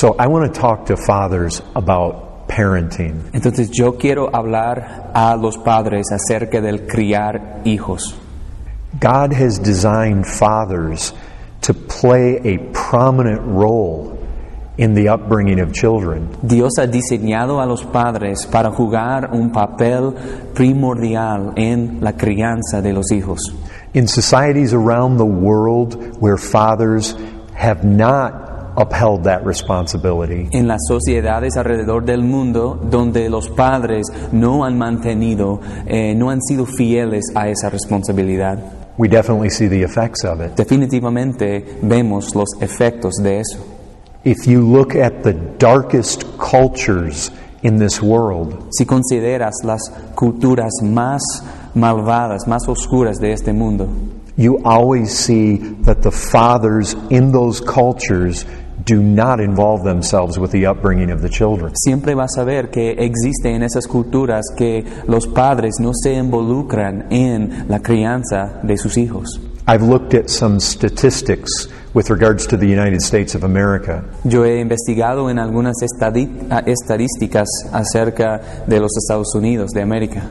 So I want to talk to fathers about parenting. Entonces yo quiero hablar a los padres acerca del criar hijos. God has designed fathers to play a prominent role in the upbringing of children. Dios ha diseñado a los padres para jugar un papel primordial en la crianza de los hijos. In societies around the world where fathers have not upheld that responsibility, En las sociedades alrededor del mundo donde los padres no han mantenido, eh, no han sido fieles a esa responsabilidad, we definitely see the effects of it. definitivamente vemos los efectos de eso. If you look at the darkest cultures in this world, Si consideras las culturas más malvadas, más oscuras de este mundo, you always see that the fathers in those cultures do not involve themselves with the upbringing of the children. siempre vas a ver que existe en esas culturas que los padres no se involucran en la crianza de sus hijos. I've looked at some statistics with regards to the United States of America. Yo he investigado en algunas ah, estadísticas acerca de los Estados Unidos de América.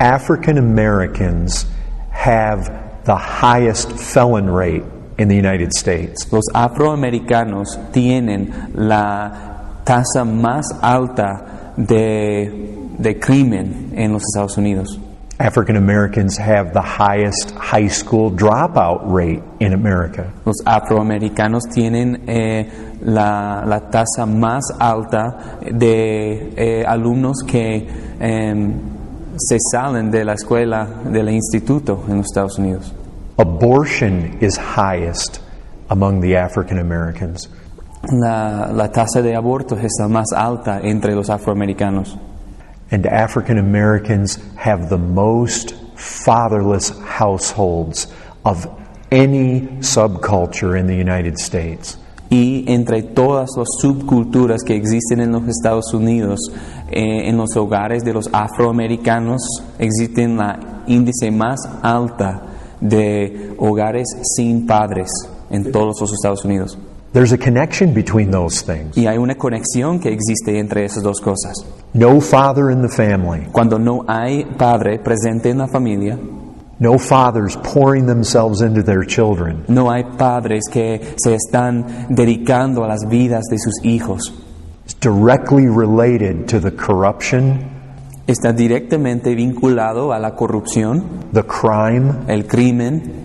African Americans have the highest felon rate in the United States. Los afroamericanos tienen la tasa más alta de, de crimen en los Estados Unidos. African Americans have the highest high school dropout rate in America. Los afroamericanos tienen eh, la, la tasa más alta de eh, alumnos que em, se salen de la escuela, del instituto en los Estados Unidos. Abortion is highest among the African Americans. La, la tasa de abortos está más alta entre los afroamericanos. And African Americans have the most fatherless households of any subculture in the United States. Y entre todas las subculturas que existen en los Estados Unidos, eh, en los hogares de los afroamericanos existen la índice más alta de hogares sin padres en todos los Estados Unidos. There's a connection between those things. Y hay una conexión que existe entre esas dos cosas. No father in the family, Cuando no hay padre presente en la familia, no fathers pouring themselves into their children, no hay padres que se están dedicando a las vidas de sus hijos. It's directly related to the corruption, Está directamente vinculado a la corrupción, the crime, el crimen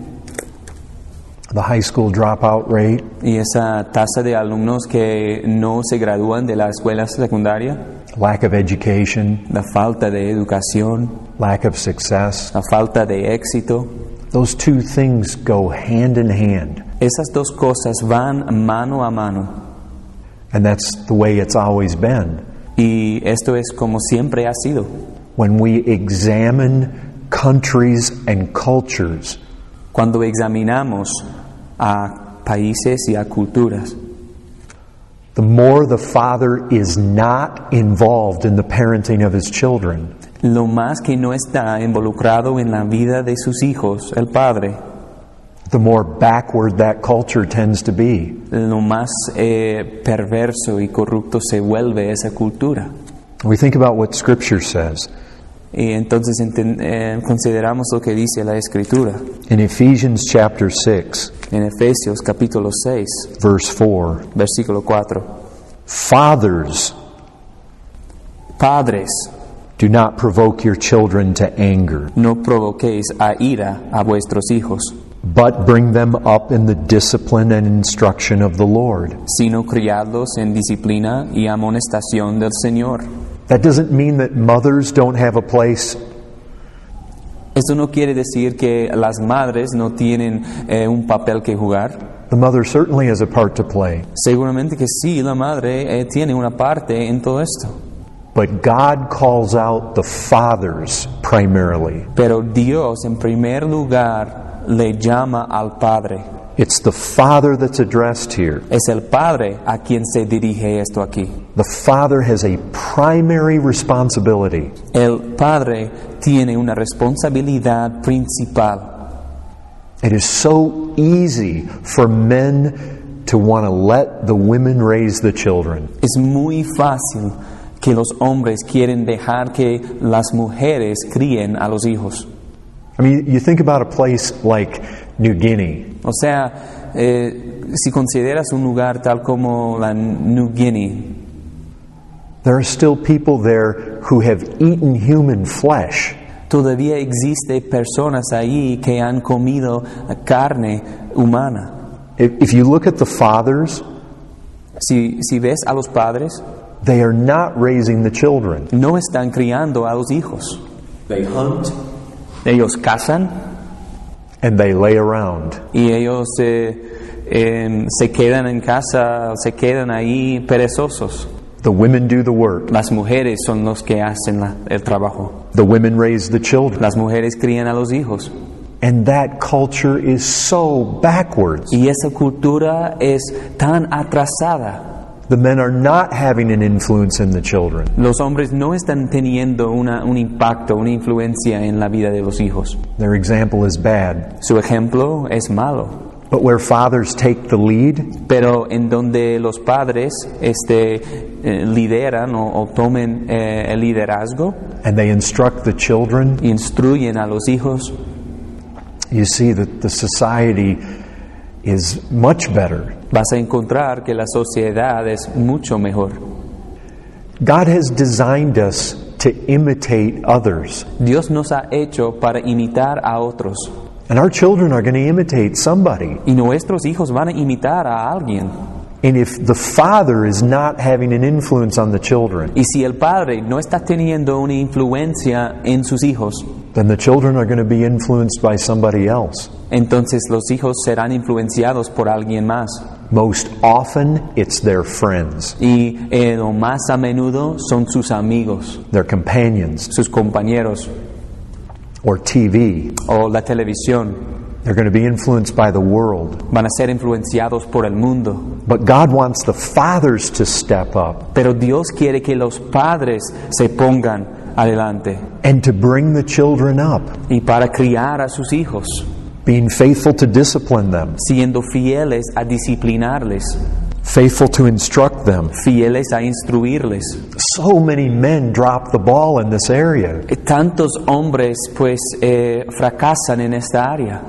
the high school dropout rate, y esa tasa de alumnos que no se gradúan de la escuela secundaria, lack of education, la falta de educación, lack of success. la falta de éxito. Those two things go hand in hand. Esas dos cosas van mano a mano. And that's the way it's always been. Y esto es como siempre ha sido. When we examine countries and cultures, Cuando examinamos a países y a culturas, the more the father is not involved in the parenting of his children, lo más que no está involucrado en la vida de sus hijos, el padre, the more backward that culture tends to be. lo más eh, perverso y corrupto se vuelve esa cultura. We think about what Scripture says. Y entonces eh, consideramos lo que dice la Escritura. In Ephesians chapter 6, En Efesios capítulo 6, verse 4, versículo 4. Fathers, Padres, do not provoke your children to anger, no provoquéis a ira a vuestros hijos, but bring them up in the discipline and instruction of the Lord. sino criadlos en disciplina y amonestación del Señor. That doesn't mean that mothers don't have a place. Esto no quiere decir que las madres no tienen eh, un papel que jugar. The mother certainly has a part to play. Seguramente que sí, la madre eh, tiene una parte en todo esto. But God calls out the fathers primarily. Pero Dios en primer lugar le llama al Padre. It's the father that's addressed here. Es el Padre a quien se dirige esto aquí. The father has a primary responsibility. El Padre tiene una responsabilidad principal. It is so easy for men to want to let the women raise the children. Es muy fácil que los hombres quieren dejar que las mujeres críen a los hijos. I mean, you think about a place like New Guinea. O sea, eh, si consideras un lugar tal como la New Guinea, There are still people there who have eaten human flesh. todavía existe personas ahí que han comido carne humana. If, if you look at the fathers, Si, si ves a los padres, they are not raising the children. no están criando a los hijos. They hunt, Ellos cazan and they lay around. y ellos eh, em, se quedan en casa, se quedan ahí perezosos. The women do the work. Las mujeres son los que hacen la- el trabajo. The women raise the children. Las mujeres crían a los hijos. And that culture is so backwards. Y esa cultura es tan atrasada. The men are not having an influence in the children. Los hombres no están teniendo una- un impacto, una influencia en la vida de los hijos. Their example is bad. Su ejemplo es malo. But where fathers take the lead, Pero en donde los padres este, eh, lideran o, o tomen eh, el liderazgo, and they instruct the children, instruyen a los hijos, you see that the society is much better. vas a encontrar que la sociedad es mucho mejor. God has designed us to imitate others. Dios nos ha hecho para imitar a otros. And our children are going to imitate somebody. Y nuestros hijos van a imitar a alguien. And if the father is not having an influence on the children, Y si el padre no está teniendo una influencia en sus hijos, then the children are going to be influenced by somebody else. entonces los hijos serán influenciados por alguien más. Most often, it's their friends, Y eh, lo más a menudo son sus amigos, their companions, sus compañeros or TV. o la televisión. They're going to be influenced by the world. Van a ser influenciados por el mundo. But God wants the fathers to step up Pero Dios quiere que los padres se pongan adelante and to bring the children up, y para criar a sus hijos, being faithful to discipline them, siendo fieles a disciplinarles, faithful to instruct them. fieles a instruirles. So many men drop the ball in this area. Tantos hombres pues eh, fracasan en esta área.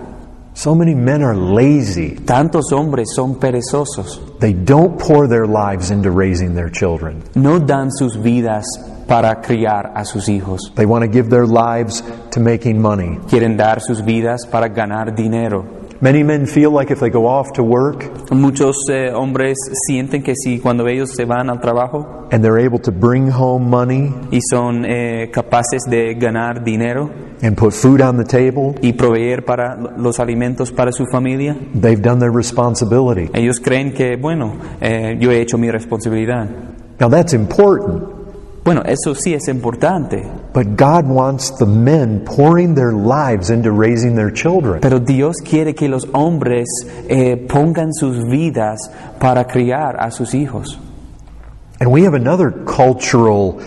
So many men are lazy. Tantos hombres son perezosos. They don't pour their lives into raising their children. No dan sus vidas para criar a sus hijos. They want to give their lives to making money. Quieren dar sus vidas para ganar dinero. Many men feel like if they go off to work Muchos eh, hombres sienten que si cuando ellos se van al trabajo and they're able to bring home money y son eh, capaces de ganar dinero and put food on the table, y proveer para los alimentos para su familia, they've done their responsibility. ellos creen que, bueno, eh, yo he hecho mi responsabilidad. Now that's important, Bueno, eso sí es importante, but God wants the men pouring their lives into raising their children. pero Dios quiere que los hombres eh, pongan sus vidas para criar a sus hijos. And we have another cultural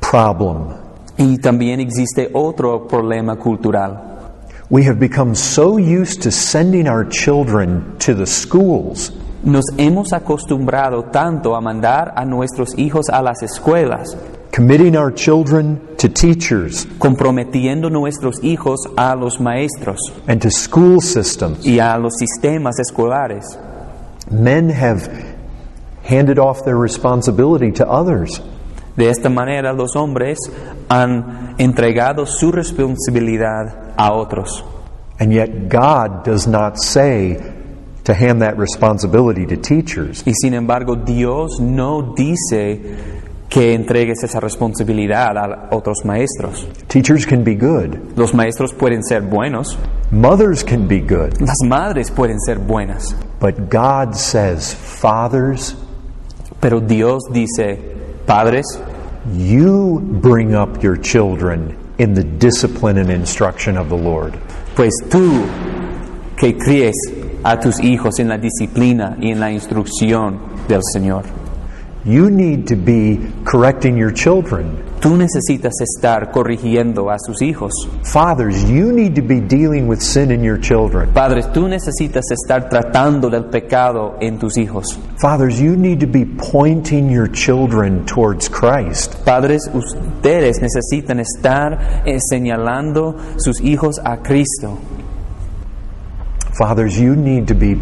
problem. Y también existe otro problema cultural. We have become so used to sending our children to the schools Nos hemos acostumbrado tanto a mandar a nuestros hijos a las escuelas, committing our children to teachers comprometiendo nuestros hijos a los maestros and to school systems. y a los sistemas escolares. Men have handed off their responsibility to others. De esta manera los hombres han entregado su responsabilidad a otros. And yet, God does not say to hand that responsibility to teachers. Y sin embargo Dios no dice que entregues esa responsabilidad a otros maestros. Teachers can be good, Los maestros pueden ser buenos, mothers can be good, las madres pueden ser buenas, but God says, Fathers, pero Dios dice, padres, you bring up your children in the discipline and instruction of the Lord. pues tú que críes a tus hijos en la disciplina y en la instrucción del Señor. you need to be correcting your children. Tú necesitas estar corrigiendo a sus hijos. Fathers, you need to be dealing with sin in your children. Padres, tú necesitas estar tratando del pecado en tus hijos. Fathers, you need to be pointing your children towards Christ. Padres, ustedes necesitan estar eh, señalando sus hijos a Cristo. Fathers, you need to be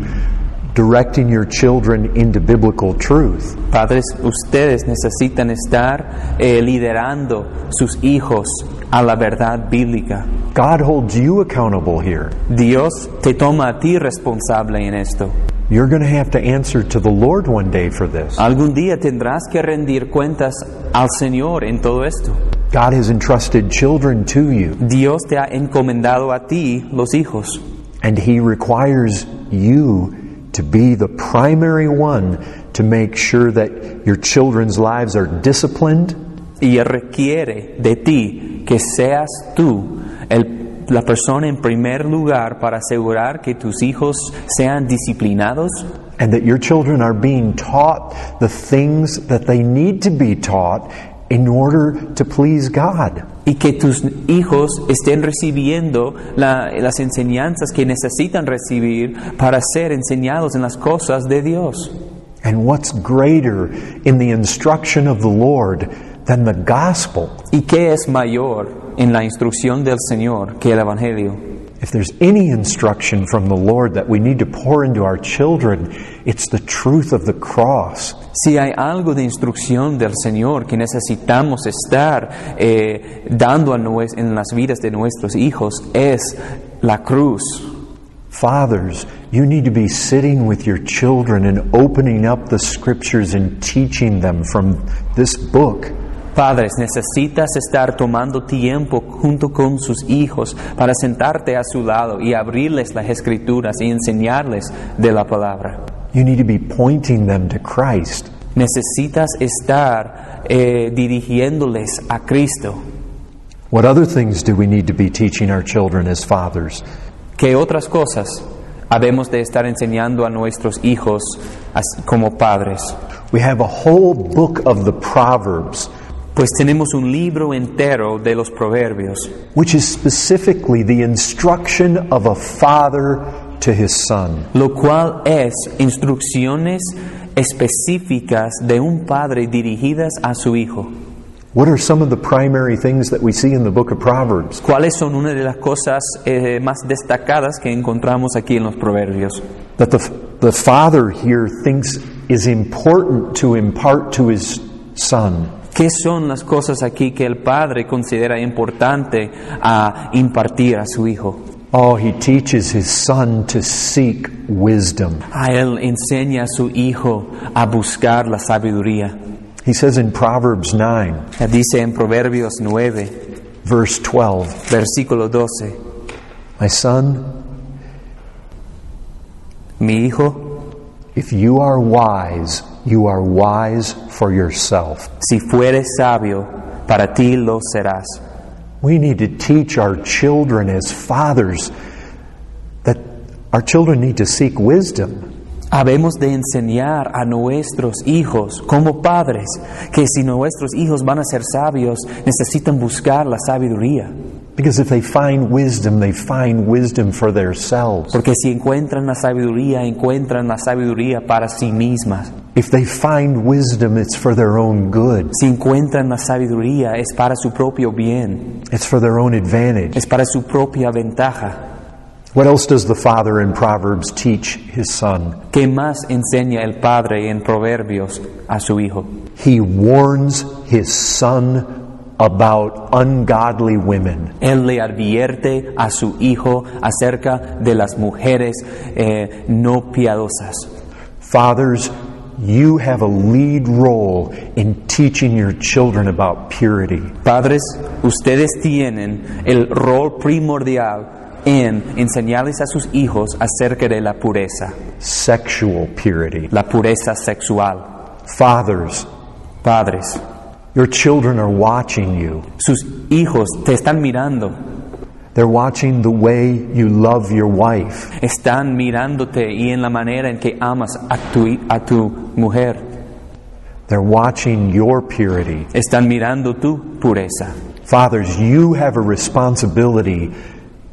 directing your children into biblical truth. Padres, ustedes necesitan estar eh, liderando sus hijos a la verdad bíblica. God holds you accountable here. Dios te toma a ti responsable en esto. You're going to have to answer to the Lord one day for this. Algún día tendrás que rendir cuentas al Señor en todo esto. God has entrusted children to you, Dios te ha encomendado a ti los hijos and He requires you to be the primary one to make sure that your children's lives are disciplined. Y Él requiere de ti que seas tú el- la persona en primer lugar para asegurar que tus hijos sean disciplinados. And that your children are being taught the things that they need to be taught in order to please God. y que tus hijos estén recibiendo la- las enseñanzas que necesitan recibir para ser enseñados en las cosas de Dios. And what's greater in the instruction of the Lord than the gospel? ¿Y qué es mayor en la instrucción del Señor que el Evangelio? If there's any instruction from the Lord that we need to pour into our children, it's the truth of the cross. Si hay algo de instrucción del Señor que necesitamos estar eh, dando en las vidas de nuestros hijos es la cruz. Fathers, you need to be sitting with your children and opening up the scriptures and teaching them from this book. Padres, necesitas estar tomando tiempo junto con sus hijos para sentarte a su lado y abrirles las escrituras y enseñarles de la palabra. You need to be pointing them to Christ. Necesitas estar eh, dirigiéndoles a Cristo. What other things do we need to be teaching our children as fathers? ¿Qué otras cosas habemos de estar enseñando a nuestros hijos as- como padres? We have a whole book of the Proverbs, Pues tenemos un libro entero de los proverbios, which is specifically the instruction of a father to his son. lo cual es instrucciones específicas de un padre dirigidas a su hijo. What are some of the primary things that we see in the book of Proverbs? ¿Cuáles son una de las cosas eh, más destacadas que encontramos aquí en los proverbios? That the, the father here thinks is important to impart to his son. ¿Qué son las cosas aquí que el padre considera importante a impartir a su hijo? Oh, he teaches his son to seek wisdom. A él enseña a su hijo a buscar la sabiduría. He says in Proverbs 9, Dice en Proverbios 9, verse 12, versículo 12, My son, mi hijo, if you are wise, you are wise for yourself. si fueres sabio, para ti lo serás. We need to teach our children as fathers that our children need to seek wisdom. Habemos de enseñar a nuestros hijos como padres que si nuestros hijos van a ser sabios, necesitan buscar la sabiduría. Because if they find wisdom, they find wisdom for themselves. Porque si encuentran la sabiduría, encuentran la sabiduría para sí mismas. If they find wisdom, it's for their own good, Si encuentran la sabiduría, es para su propio bien, it's for their own advantage. es para su propia ventaja. What else does the father in Proverbs teach his son? ¿Qué más enseña el padre en Proverbios a su hijo? He warns his son about ungodly women. Él le advierte a su hijo acerca de las mujeres eh, no piadosas. Fathers, you have a lead role in teaching your children about purity. Padres, ustedes tienen el rol primordial en enseñarles a sus hijos acerca de la pureza, Sexual purity. la pureza sexual. Fathers, Padres, your children are watching you. sus hijos te están mirando, They're watching the way you love your wife. están mirándote y en la manera en que amas a tu, a tu mujer. They're watching your purity. Están mirando tu pureza. Fathers, you have a responsibility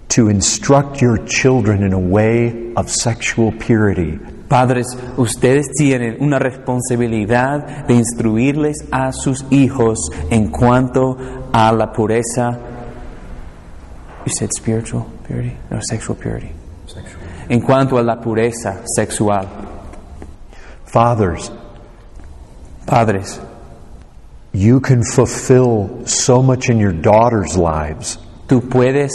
to instruct your children in a way of sexual purity. Padres, ustedes tienen una responsabilidad de instruirles a sus hijos en cuanto a la pureza. You said spiritual purity or sexual purity. Sexual. En cuanto a la pureza sexual. Fathers, Padres, you can fulfill so much in your daughters' lives. tú puedes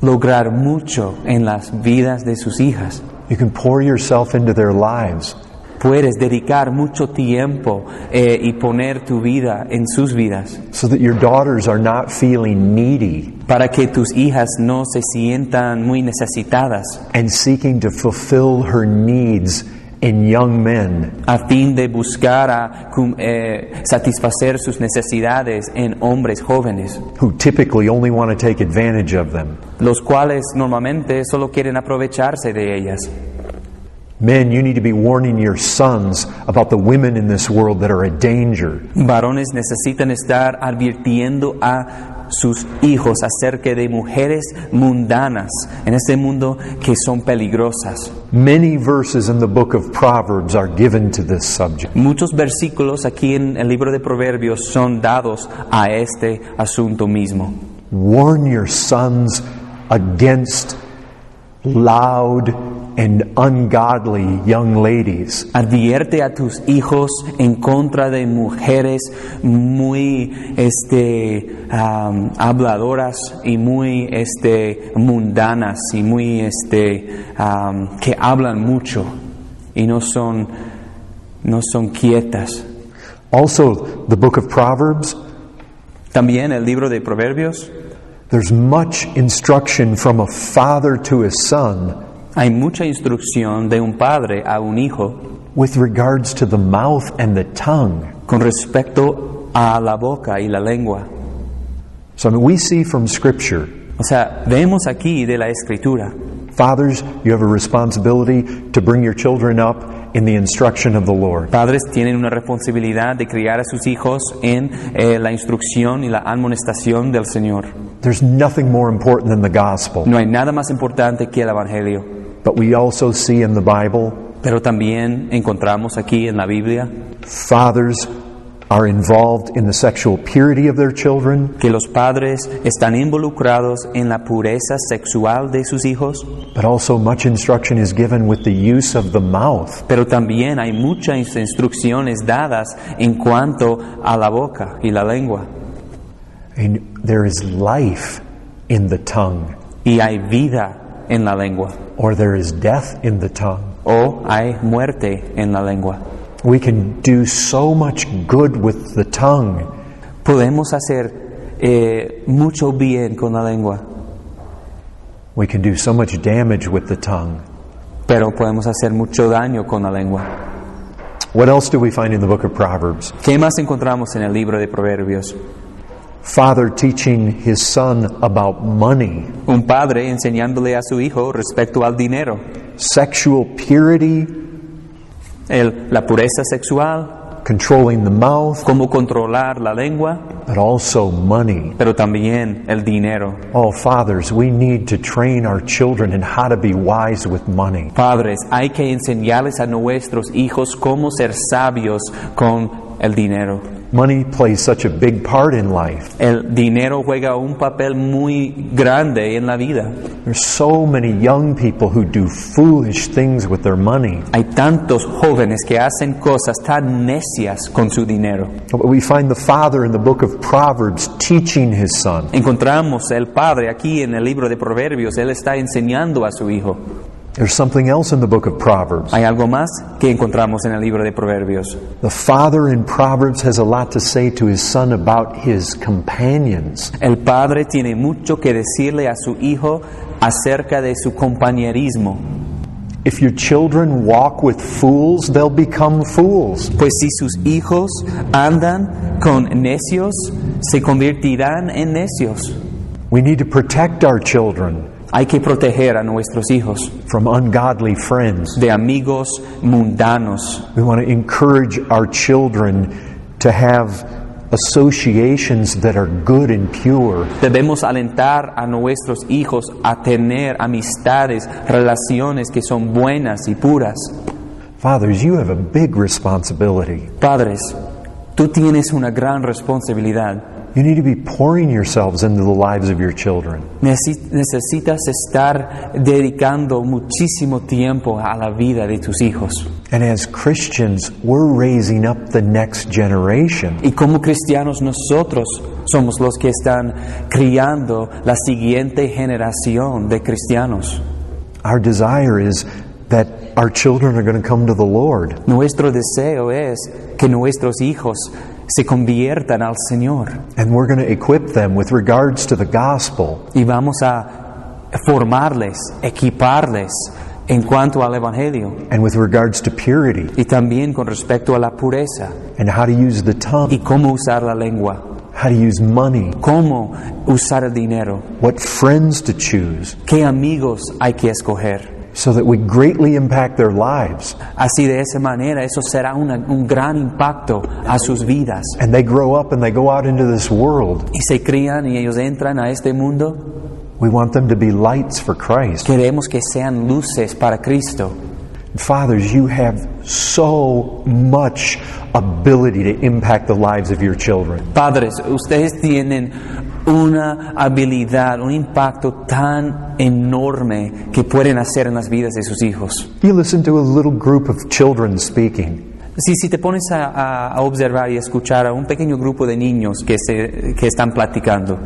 lograr mucho en las vidas de sus hijas. You can pour yourself into their lives. Puedes dedicar mucho tiempo eh, y poner tu vida en sus vidas so that your daughters are not feeling needy para que tus hijas no se sientan muy necesitadas and seeking to fulfill her needs in young men a fin de buscar a eh, satisfacer sus necesidades en hombres jóvenes, who typically only want to take advantage of them. los cuales normalmente solo quieren aprovecharse de ellas. Men, you need to be warning your sons about the women in this world that are a danger. Varones necesitan estar advirtiendo a sus hijos acerca de mujeres mundanas en este mundo que son peligrosas. Many verses in the book of Proverbs are given to this subject. Muchos versículos aquí en el libro de Proverbios son dados a este asunto mismo. Warn your sons against loud and ungodly young ladies. Advierte a tus hijos en contra de mujeres muy este, am, habladoras y muy este, mundanas y muy este, am, que hablan mucho y no son, no son quietas. Also, the book of Proverbs, También el libro de Proverbios there's much instruction from a father to his son hay mucha instrucción de un padre a un hijo with regards to the mouth and the tongue. con respecto a la boca y la lengua. So, I mean, we see from Scripture, O sea, vemos aquí de la escritura fathers, you have a responsibility to bring your children up in the instruction of the Lord. Padres tienen una responsabilidad de criar a sus hijos en eh, la instrucción y la amonestación del Señor. There's nothing more important than the gospel. No hay nada más importante que el Evangelio. But we also see in the Bible, Pero también encontramos aquí en la Biblia fathers are involved in the sexual purity of their children, que los padres están involucrados en la pureza sexual de sus hijos, but also much instruction is given with the use of the mouth. pero también hay muchas instrucciones dadas en cuanto a la boca y la lengua. And there is life in the tongue, Y hay vida en la lengua or there is death in the tongue. o hay muerte en la lengua. We can do so much good with the tongue. Podemos hacer eh, mucho bien con la lengua, We can do so much damage with the tongue. pero podemos hacer mucho daño con la lengua. What else do we find in the book of Proverbs? ¿Qué más encontramos en el libro de Proverbios? Father teaching his son about money, Un padre enseñándole a su hijo respecto al dinero, sexual purity, el- la pureza sexual, controlling the mouth, cómo controlar la lengua, but also money. pero también el dinero. Oh, fathers, we need to train our children in how to be wise with money. Padres, hay que enseñarles a nuestros hijos cómo ser sabios con el dinero. Money plays such a big part in life. El dinero juega un papel muy grande en la vida. There's so many young people who do foolish things with their money. Hay tantos jóvenes que hacen cosas tan necias con su dinero. But we find the father in the book of Proverbs teaching his son. Encontramos el padre aquí en el libro de Proverbios, él está enseñando a su hijo. There's something else in the book of Proverbs. Hay algo más que encontramos en el libro de Proverbios. The father in Proverbs has a lot to say to his son about his companions. El padre tiene mucho que decirle a su hijo acerca de su compañerismo. If your children walk with fools, they'll become fools. Pues si sus hijos andan con necios, se convertirán en necios. We need to protect our children. Hay que proteger a nuestros hijos from ungodly friends. de amigos mundanos. We want to encourage our children to have associations that are good and pure. Debemos alentar a nuestros hijos a tener amistades, relaciones que son buenas y puras. Fathers, you have a big responsibility. Padres, tú tienes una gran responsabilidad. You need to be pouring yourselves into the lives of your children. Necesitas estar dedicando muchísimo tiempo a la vida de tus hijos. And as Christians, we're raising up the next generation. Y como cristianos nosotros somos los que están criando la siguiente generación de cristianos. Our desire is that our children are going to come to the Lord. Nuestro deseo es que nuestros hijos se conviertan al Señor. And we're going to equip them with regards to the gospel. Y vamos a formarles, equiparles en cuanto al Evangelio. And with regards to purity. Y también con respecto a la pureza. And how to use the tongue. y cómo usar la lengua, how to use money, cómo usar el dinero, what friends to choose, qué amigos hay que escoger. So that we greatly impact their lives Así de esa manera eso será una- un gran impacto a sus vidas. and they grow up and they go out into this world. Y se crían y ellos entran a este mundo. We want them to be lights for Christ. Queremos que sean luces para Cristo. Fathers, you have so much ability to impact the lives of your children. Padres, ustedes tienen una habilidad, un impacto tan enorme que pueden hacer en las vidas de sus hijos. You listen to a little group of children speaking. Si, si te pones a, a- observar y escuchar a un pequeño grupo de niños que, se, que están platicando,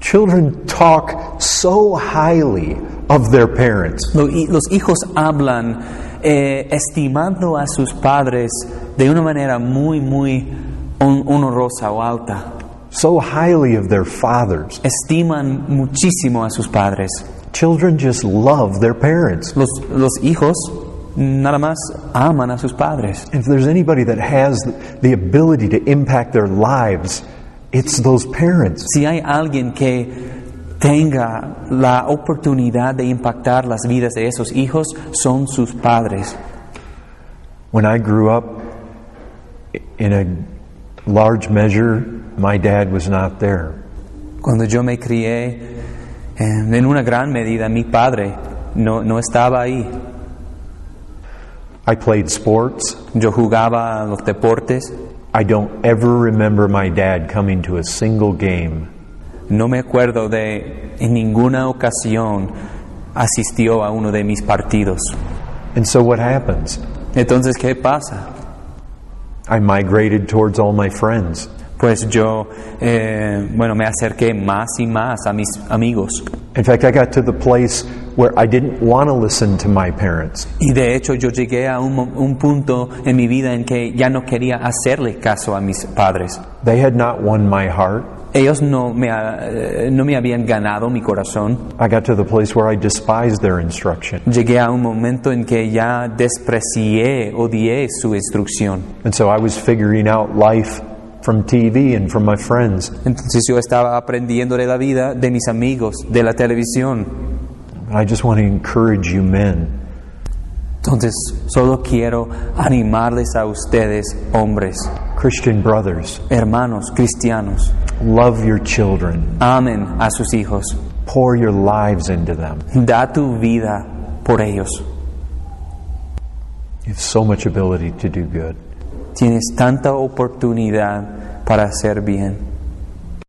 Children talk so highly of their parents. los hijos hablan eh, estimando a sus padres de una manera muy, muy hon- honorosa o alta. so highly of their fathers. Estiman muchísimo a sus padres. Children just love their parents. Los, los hijos nada más aman a sus padres. If there's anybody that has the ability to impact their lives, it's those parents. Si hay alguien que tenga la oportunidad de impactar las vidas de esos hijos, son sus padres. When I grew up, in a large measure, my dad was not there. Cuando yo me crié, en una gran medida mi padre no, no estaba ahí. I played sports. Yo jugaba los deportes. I don't ever remember my dad coming to a single game. No me acuerdo de en ninguna ocasión asistió a uno de mis partidos. And so what happens? Entonces, ¿qué pasa? I migrated towards all my friends. Pues yo, eh, bueno, me acerqué más y más a mis amigos. In fact, I got to the place where I didn't want to listen to my parents. Y de hecho yo llegué a un, un punto en mi vida en que ya no quería hacerle caso a mis padres. They had not won my heart. Ellos no me, eh, no me habían ganado mi corazón. I got to the place where I despised their instruction. Llegué a un momento en que ya desprecié, odié su instrucción. And so I was figuring out life from TV and from my friends. Entonces yo estaba aprendiendo de la vida de mis amigos, de la televisión. I just want to encourage you men. Entonces solo quiero animarles a ustedes, hombres, Christian brothers, hermanos, cristianos, love your children. amen a sus hijos. Pour your lives into them. Da tu vida por ellos. You have so much ability to do good. Tienes tanta oportunidad para hacer bien.